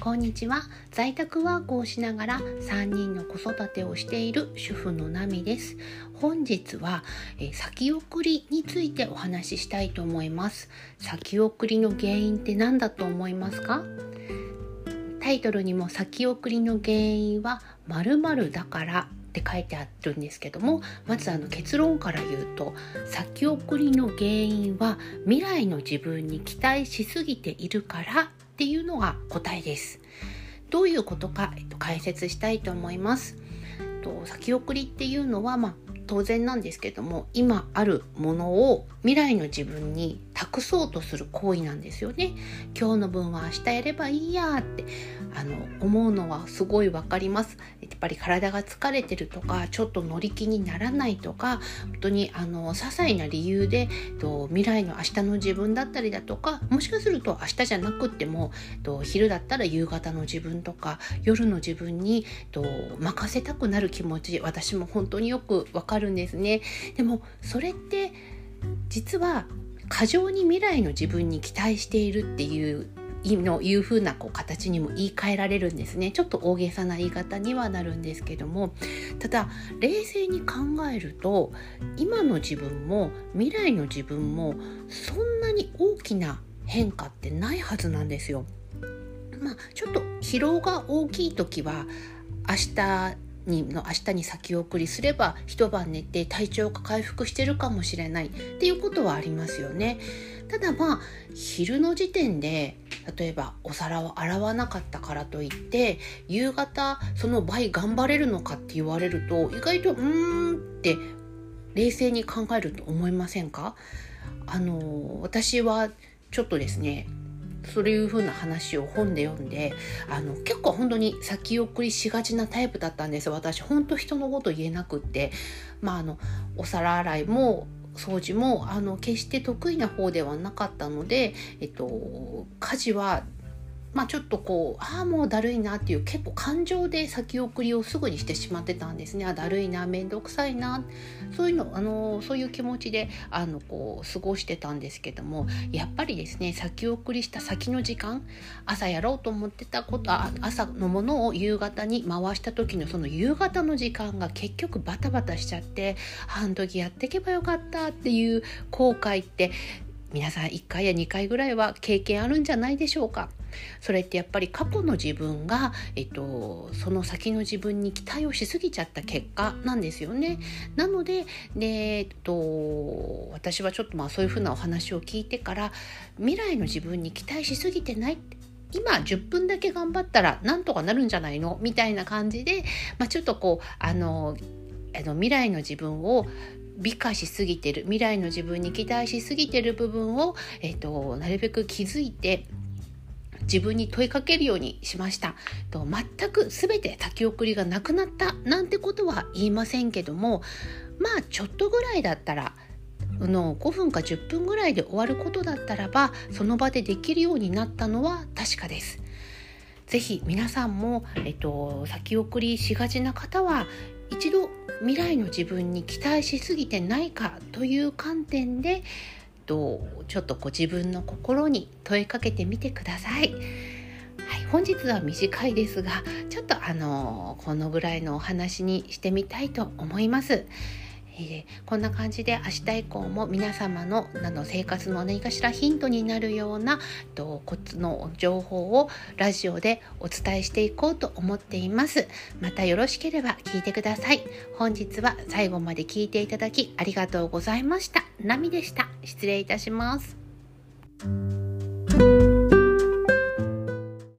こんにちは。在宅ワークをしながら3人の子育てをしている主婦のナミです。本日は、え先送りについてお話ししたいと思います。先送りの原因って何だと思いますか？タイトルにも先送りの原因は〇〇だからって書いてあるんですけどもまずあの結論から言うと先送りの原因は未来の自分に期待しすぎているからっていうのが答えです。どういうことか、えっと、解説したいと思います。と先送りっていうのは、まあ、当然なんですけども今あるものを未来の自分に託そうとする行為なんですよね。今日の分は明日やればいいやってあの思うのはすごいわかります。やっぱり体が疲れてるとかちょっと乗り気にならないとか本当にあの些細な理由でと未来の明日の自分だったりだとかもしかすると明日じゃなくってもと昼だったら夕方の自分とか夜の自分にと任せたくなる気持ち私も本当によくわかるんですね。でもそれって実は過剰に未来の自分に期待しているっていうのいう風なこう形にも言い換えられるんですねちょっと大げさな言い方にはなるんですけどもただ冷静に考えると今の自分も未来の自分もそんなに大きな変化ってないはずなんですよ。まあ、ちょっと疲労が大きい時は明日にの明日に先送りすれば一晩寝て体調が回復してるかもしれないっていうことはありますよね。ただまあ昼の時点で例えばお皿を洗わなかったからといって夕方その倍頑張れるのかって言われると意外とうーんって冷静に考えると思いませんか？あの私はちょっとですねそういう風な話を本で読んであの結構本当に先送りしがちなタイプだったんです私本当人のこと言えなくって。まああのお皿洗いも掃除もあの決して得意な方ではなかったので、えっと、家事はまあ、ちょっとこうああもうだるいなっていう結構感情で先送りをすぐにしてしまってたんですねあだるいな面倒くさいなそういうのあのそういう気持ちであのこう過ごしてたんですけどもやっぱりですね先送りした先の時間朝やろうと思ってたことあ朝のものを夕方に回した時のその夕方の時間が結局バタバタしちゃってあの時やっていけばよかったっていう後悔って皆さん1回や2回ぐらいは経験あるんじゃないでしょうか。それってやっぱり過去の自分が、えっと、その先の自分に期待をしすぎちゃった結果なんですよね。なのでで、えっと、私はちょっとまあそういうふうなお話を聞いてから未来の自分に期待しすぎてないって今10分だけ頑張ったらなんとかなるんじゃないの？みたいな感じで、まあ、ちょっとこうあのあの未来の自分を美化しすぎてる未来の自分に期待しすぎてる部分を、えーと、なるべく気づいて自分に問いかけるようにしました。と全く全て先送りがなくなったなんてことは言いませんけどもまあちょっとぐらいだったらの5分か10分ぐらいで終わることだったらばその場でできるようになったのは確かです。ぜひ皆さんも、えっと、先送りしがちな方は一度未来の自分に期待しすぎてないかという観点でとちょっとご自分の心に問いかけてみてください。はい、本日は短いですがちょっとあのこのぐらいのお話にしてみたいと思います。えー、こんな感じで明日以降も皆様のあの生活の何かしらヒントになるようなとコツの情報をラジオでお伝えしていこうと思っています。またよろしければ聞いてください。本日は最後まで聞いていただきありがとうございました。ナミでした。失礼いたします。